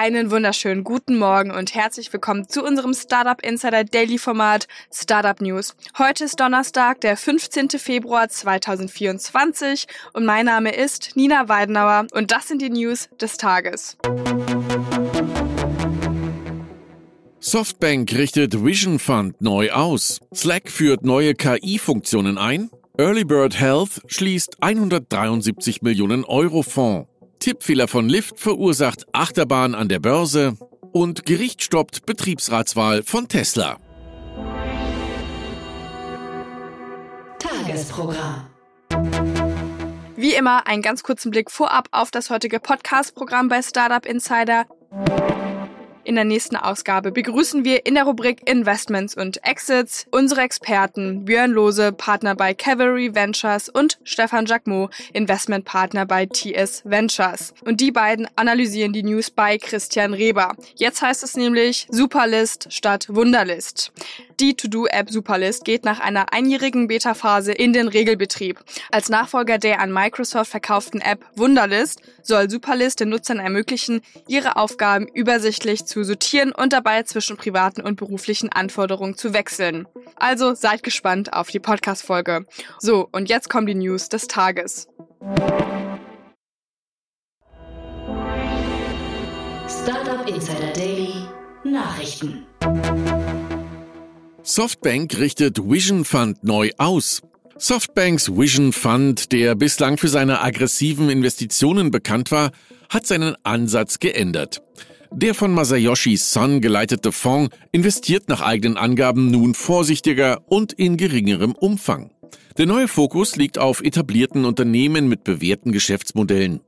Einen wunderschönen guten Morgen und herzlich willkommen zu unserem Startup Insider Daily Format Startup News. Heute ist Donnerstag, der 15. Februar 2024 und mein Name ist Nina Weidenauer und das sind die News des Tages. Softbank richtet Vision Fund neu aus. Slack führt neue KI-Funktionen ein. Early Bird Health schließt 173 Millionen Euro Fonds. Tippfehler von Lyft verursacht Achterbahn an der Börse und Gericht stoppt Betriebsratswahl von Tesla. Tagesprogramm. Wie immer einen ganz kurzen Blick vorab auf das heutige Podcast-Programm bei Startup Insider. In der nächsten Ausgabe begrüßen wir in der Rubrik Investments und Exits unsere Experten Björn Lose, Partner bei Cavalry Ventures und Stefan Jacquemot, Investmentpartner bei TS Ventures. Und die beiden analysieren die News bei Christian Reber. Jetzt heißt es nämlich Superlist statt Wunderlist. Die To-Do-App Superlist geht nach einer einjährigen Beta-Phase in den Regelbetrieb. Als Nachfolger der an Microsoft verkauften App Wunderlist soll Superlist den Nutzern ermöglichen, ihre Aufgaben übersichtlich zu sortieren und dabei zwischen privaten und beruflichen Anforderungen zu wechseln. Also seid gespannt auf die Podcast-Folge. So, und jetzt kommen die News des Tages. Startup Insider Daily Nachrichten. Softbank richtet Vision Fund neu aus. Softbanks Vision Fund, der bislang für seine aggressiven Investitionen bekannt war, hat seinen Ansatz geändert. Der von Masayoshi Son geleitete Fonds investiert nach eigenen Angaben nun vorsichtiger und in geringerem Umfang. Der neue Fokus liegt auf etablierten Unternehmen mit bewährten Geschäftsmodellen.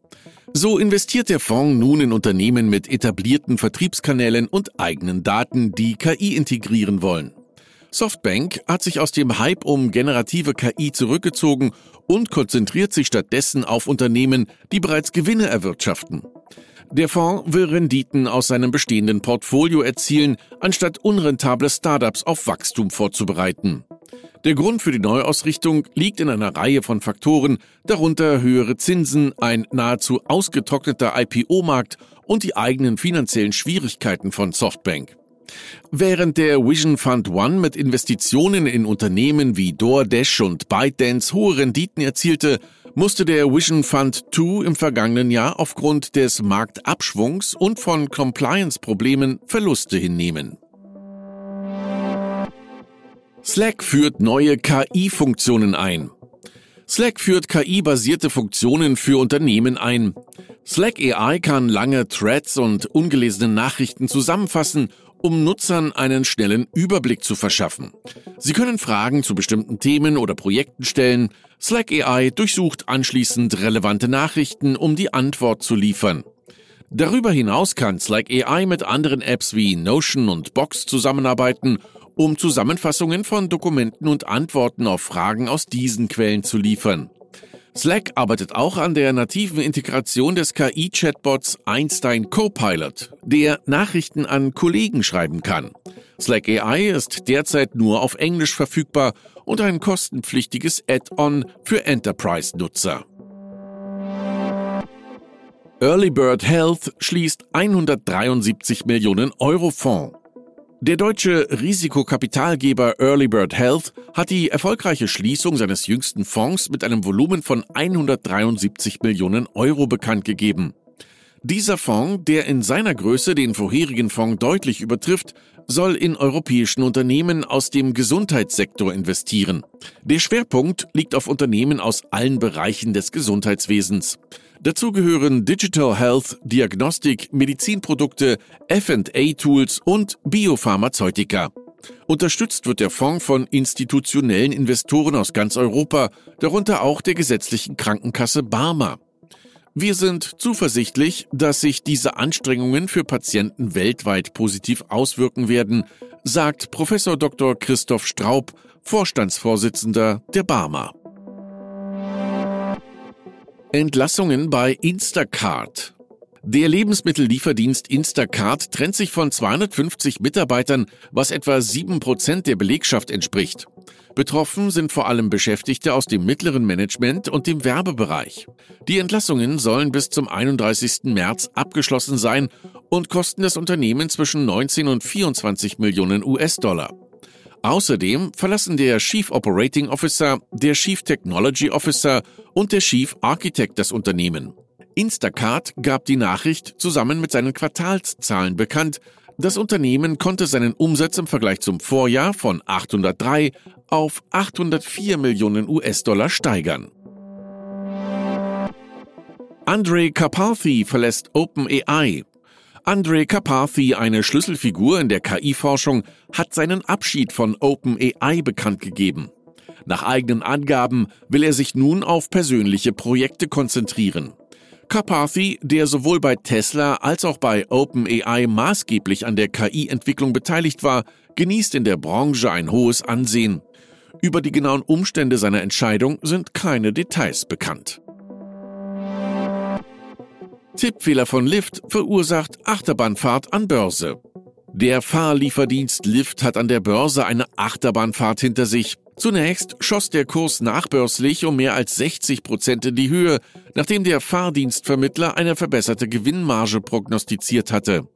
So investiert der Fonds nun in Unternehmen mit etablierten Vertriebskanälen und eigenen Daten, die KI integrieren wollen. Softbank hat sich aus dem Hype um generative KI zurückgezogen und konzentriert sich stattdessen auf Unternehmen, die bereits Gewinne erwirtschaften. Der Fonds will Renditen aus seinem bestehenden Portfolio erzielen, anstatt unrentable Startups auf Wachstum vorzubereiten. Der Grund für die Neuausrichtung liegt in einer Reihe von Faktoren, darunter höhere Zinsen, ein nahezu ausgetrockneter IPO-Markt und die eigenen finanziellen Schwierigkeiten von Softbank. Während der Vision Fund One mit Investitionen in Unternehmen wie DoorDash und ByteDance hohe Renditen erzielte, musste der Vision Fund 2 im vergangenen Jahr aufgrund des Marktabschwungs und von Compliance-Problemen Verluste hinnehmen. Slack führt neue KI-Funktionen ein. Slack führt KI-basierte Funktionen für Unternehmen ein. Slack AI kann lange Threads und ungelesene Nachrichten zusammenfassen um Nutzern einen schnellen Überblick zu verschaffen. Sie können Fragen zu bestimmten Themen oder Projekten stellen. Slack AI durchsucht anschließend relevante Nachrichten, um die Antwort zu liefern. Darüber hinaus kann Slack AI mit anderen Apps wie Notion und Box zusammenarbeiten, um Zusammenfassungen von Dokumenten und Antworten auf Fragen aus diesen Quellen zu liefern. Slack arbeitet auch an der nativen Integration des KI-Chatbots Einstein Copilot, der Nachrichten an Kollegen schreiben kann. Slack AI ist derzeit nur auf Englisch verfügbar und ein kostenpflichtiges Add-on für Enterprise-Nutzer. Early Bird Health schließt 173 Millionen Euro Fonds. Der deutsche Risikokapitalgeber Early Bird Health hat die erfolgreiche Schließung seines jüngsten Fonds mit einem Volumen von 173 Millionen Euro bekannt gegeben. Dieser Fonds, der in seiner Größe den vorherigen Fonds deutlich übertrifft, soll in europäischen Unternehmen aus dem Gesundheitssektor investieren. Der Schwerpunkt liegt auf Unternehmen aus allen Bereichen des Gesundheitswesens. Dazu gehören Digital Health, Diagnostik, Medizinprodukte, FA-Tools und Biopharmazeutika. Unterstützt wird der Fonds von institutionellen Investoren aus ganz Europa, darunter auch der gesetzlichen Krankenkasse Barmer. Wir sind zuversichtlich, dass sich diese Anstrengungen für Patienten weltweit positiv auswirken werden, sagt Professor Dr. Christoph Straub, Vorstandsvorsitzender der Barmer. Entlassungen bei Instacart. Der Lebensmittellieferdienst Instacart trennt sich von 250 Mitarbeitern, was etwa 7% der Belegschaft entspricht. Betroffen sind vor allem Beschäftigte aus dem mittleren Management und dem Werbebereich. Die Entlassungen sollen bis zum 31. März abgeschlossen sein und kosten das Unternehmen zwischen 19 und 24 Millionen US-Dollar. Außerdem verlassen der Chief Operating Officer, der Chief Technology Officer und der Chief Architect das Unternehmen. Instacart gab die Nachricht zusammen mit seinen Quartalszahlen bekannt. Das Unternehmen konnte seinen Umsatz im Vergleich zum Vorjahr von 803 auf 804 Millionen US-Dollar steigern. Andre Karpathy verlässt OpenAI. Andre Karpathy, eine Schlüsselfigur in der KI-Forschung, hat seinen Abschied von OpenAI bekannt gegeben. Nach eigenen Angaben will er sich nun auf persönliche Projekte konzentrieren. Karpathy, der sowohl bei Tesla als auch bei OpenAI maßgeblich an der KI-Entwicklung beteiligt war, genießt in der Branche ein hohes Ansehen. Über die genauen Umstände seiner Entscheidung sind keine Details bekannt. Tippfehler von Lyft verursacht Achterbahnfahrt an Börse. Der Fahrlieferdienst Lyft hat an der Börse eine Achterbahnfahrt hinter sich. Zunächst schoss der Kurs nachbörslich um mehr als 60 Prozent in die Höhe, nachdem der Fahrdienstvermittler eine verbesserte Gewinnmarge prognostiziert hatte.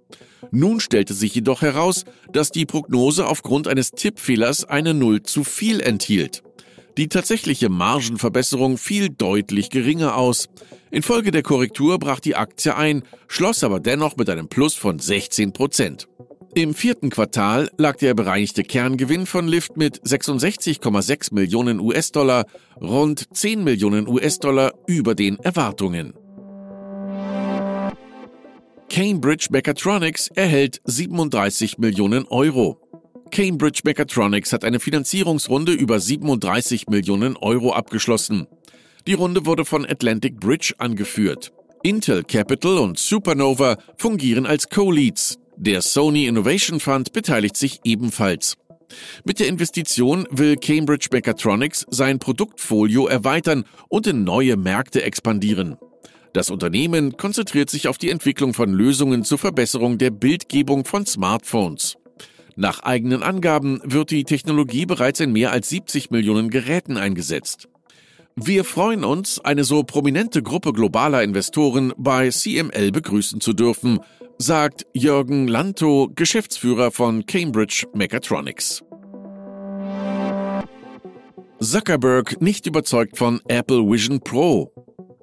Nun stellte sich jedoch heraus, dass die Prognose aufgrund eines Tippfehlers eine Null zu viel enthielt. Die tatsächliche Margenverbesserung fiel deutlich geringer aus. Infolge der Korrektur brach die Aktie ein, schloss aber dennoch mit einem Plus von 16 Prozent. Im vierten Quartal lag der bereinigte Kerngewinn von Lyft mit 66,6 Millionen US-Dollar, rund 10 Millionen US-Dollar über den Erwartungen. Cambridge Mechatronics erhält 37 Millionen Euro. Cambridge Mechatronics hat eine Finanzierungsrunde über 37 Millionen Euro abgeschlossen. Die Runde wurde von Atlantic Bridge angeführt. Intel Capital und Supernova fungieren als Co-Leads. Der Sony Innovation Fund beteiligt sich ebenfalls. Mit der Investition will Cambridge Mechatronics sein Produktfolio erweitern und in neue Märkte expandieren. Das Unternehmen konzentriert sich auf die Entwicklung von Lösungen zur Verbesserung der Bildgebung von Smartphones. Nach eigenen Angaben wird die Technologie bereits in mehr als 70 Millionen Geräten eingesetzt. Wir freuen uns, eine so prominente Gruppe globaler Investoren bei CML begrüßen zu dürfen, sagt Jürgen Lanto, Geschäftsführer von Cambridge Mechatronics. Zuckerberg nicht überzeugt von Apple Vision Pro.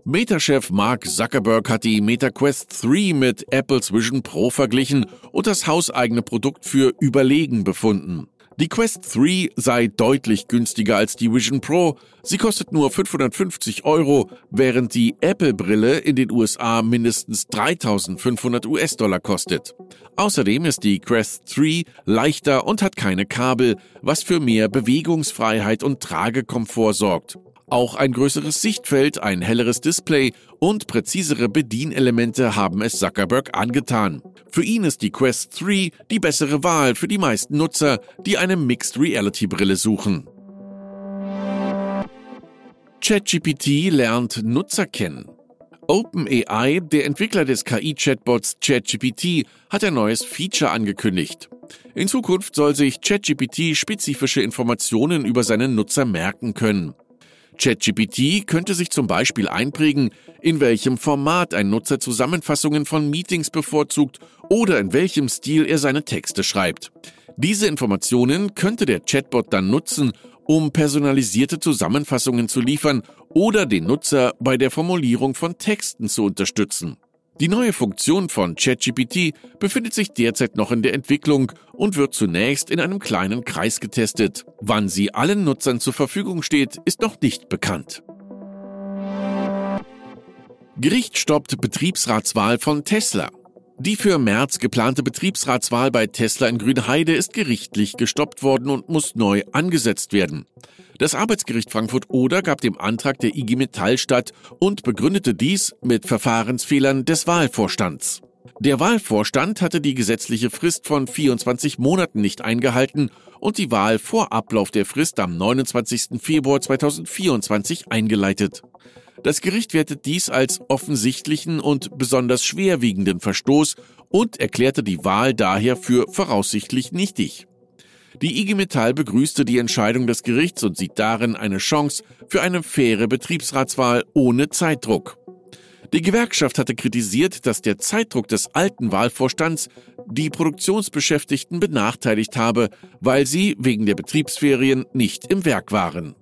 Meta-Chef Mark Zuckerberg hat die Meta Quest 3 mit Apples Vision Pro verglichen und das hauseigene Produkt für überlegen befunden. Die Quest 3 sei deutlich günstiger als die Vision Pro. Sie kostet nur 550 Euro, während die Apple-Brille in den USA mindestens 3500 US-Dollar kostet. Außerdem ist die Quest 3 leichter und hat keine Kabel, was für mehr Bewegungsfreiheit und Tragekomfort sorgt. Auch ein größeres Sichtfeld, ein helleres Display und präzisere Bedienelemente haben es Zuckerberg angetan. Für ihn ist die Quest 3 die bessere Wahl für die meisten Nutzer, die eine Mixed Reality Brille suchen. ChatGPT lernt Nutzer kennen. OpenAI, der Entwickler des KI-Chatbots ChatGPT, hat ein neues Feature angekündigt. In Zukunft soll sich ChatGPT spezifische Informationen über seine Nutzer merken können. ChatGPT könnte sich zum Beispiel einprägen, in welchem Format ein Nutzer Zusammenfassungen von Meetings bevorzugt oder in welchem Stil er seine Texte schreibt. Diese Informationen könnte der Chatbot dann nutzen, um personalisierte Zusammenfassungen zu liefern oder den Nutzer bei der Formulierung von Texten zu unterstützen. Die neue Funktion von ChatGPT befindet sich derzeit noch in der Entwicklung und wird zunächst in einem kleinen Kreis getestet. Wann sie allen Nutzern zur Verfügung steht, ist noch nicht bekannt. Gericht stoppt Betriebsratswahl von Tesla. Die für März geplante Betriebsratswahl bei Tesla in Grünheide ist gerichtlich gestoppt worden und muss neu angesetzt werden. Das Arbeitsgericht Frankfurt-Oder gab dem Antrag der IG Metall statt und begründete dies mit Verfahrensfehlern des Wahlvorstands. Der Wahlvorstand hatte die gesetzliche Frist von 24 Monaten nicht eingehalten und die Wahl vor Ablauf der Frist am 29. Februar 2024 eingeleitet. Das Gericht wertet dies als offensichtlichen und besonders schwerwiegenden Verstoß und erklärte die Wahl daher für voraussichtlich nichtig. Die IG Metall begrüßte die Entscheidung des Gerichts und sieht darin eine Chance für eine faire Betriebsratswahl ohne Zeitdruck. Die Gewerkschaft hatte kritisiert, dass der Zeitdruck des alten Wahlvorstands die Produktionsbeschäftigten benachteiligt habe, weil sie wegen der Betriebsferien nicht im Werk waren.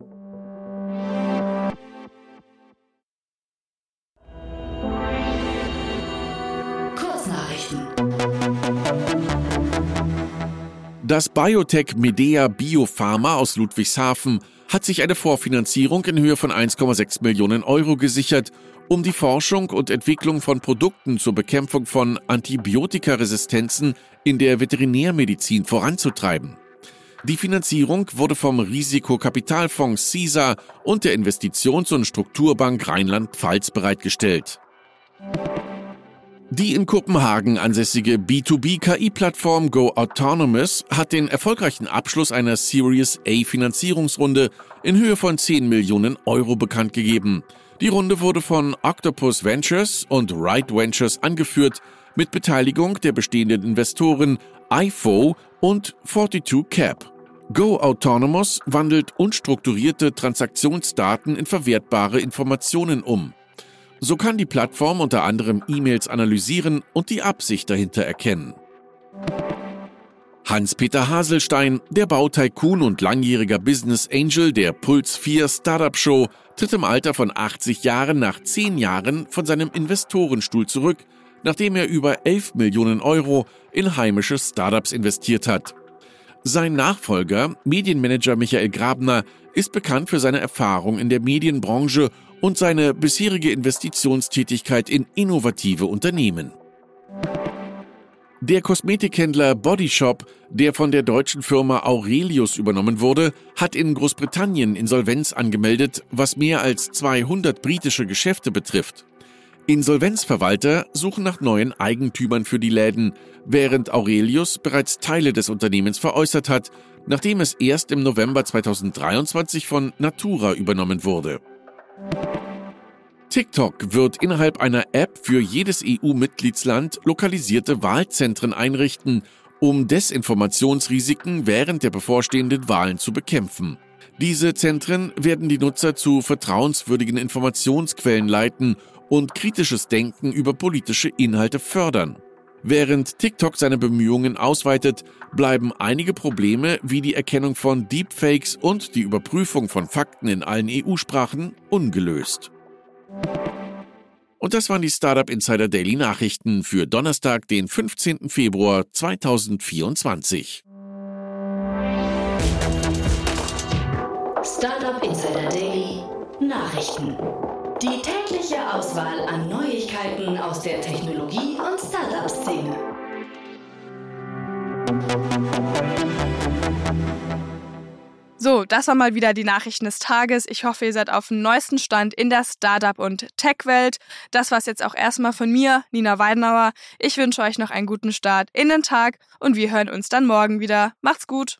Das Biotech Medea Biopharma aus Ludwigshafen hat sich eine Vorfinanzierung in Höhe von 1,6 Millionen Euro gesichert, um die Forschung und Entwicklung von Produkten zur Bekämpfung von Antibiotikaresistenzen in der Veterinärmedizin voranzutreiben. Die Finanzierung wurde vom Risikokapitalfonds CISA und der Investitions- und Strukturbank Rheinland-Pfalz bereitgestellt. Die in Kopenhagen ansässige B2B-KI-Plattform Go Autonomous hat den erfolgreichen Abschluss einer Series A Finanzierungsrunde in Höhe von 10 Millionen Euro bekannt gegeben. Die Runde wurde von Octopus Ventures und Right Ventures angeführt, mit Beteiligung der bestehenden Investoren IFO und 42 Cap. Go Autonomous wandelt unstrukturierte Transaktionsdaten in verwertbare Informationen um. So kann die Plattform unter anderem E-Mails analysieren und die Absicht dahinter erkennen. Hans-Peter Haselstein, der Bautycoon und langjähriger Business Angel der Puls 4 Startup Show, tritt im Alter von 80 Jahren nach 10 Jahren von seinem Investorenstuhl zurück, nachdem er über 11 Millionen Euro in heimische Startups investiert hat. Sein Nachfolger, Medienmanager Michael Grabner, ist bekannt für seine Erfahrung in der Medienbranche und seine bisherige Investitionstätigkeit in innovative Unternehmen. Der Kosmetikhändler Body Shop, der von der deutschen Firma Aurelius übernommen wurde, hat in Großbritannien Insolvenz angemeldet, was mehr als 200 britische Geschäfte betrifft. Insolvenzverwalter suchen nach neuen Eigentümern für die Läden, während Aurelius bereits Teile des Unternehmens veräußert hat, nachdem es erst im November 2023 von Natura übernommen wurde. TikTok wird innerhalb einer App für jedes EU-Mitgliedsland lokalisierte Wahlzentren einrichten, um Desinformationsrisiken während der bevorstehenden Wahlen zu bekämpfen. Diese Zentren werden die Nutzer zu vertrauenswürdigen Informationsquellen leiten und kritisches Denken über politische Inhalte fördern. Während TikTok seine Bemühungen ausweitet, bleiben einige Probleme wie die Erkennung von Deepfakes und die Überprüfung von Fakten in allen EU-Sprachen ungelöst. Und das waren die Startup Insider Daily Nachrichten für Donnerstag, den 15. Februar 2024. Startup Insider Daily Nachrichten. Die tägliche Auswahl an Neuigkeiten aus der Technologie- und Startup-Szene. So, das war mal wieder die Nachrichten des Tages. Ich hoffe, ihr seid auf dem neuesten Stand in der Startup- und Tech-Welt. Das war es jetzt auch erstmal von mir, Nina Weidenauer. Ich wünsche euch noch einen guten Start in den Tag und wir hören uns dann morgen wieder. Macht's gut!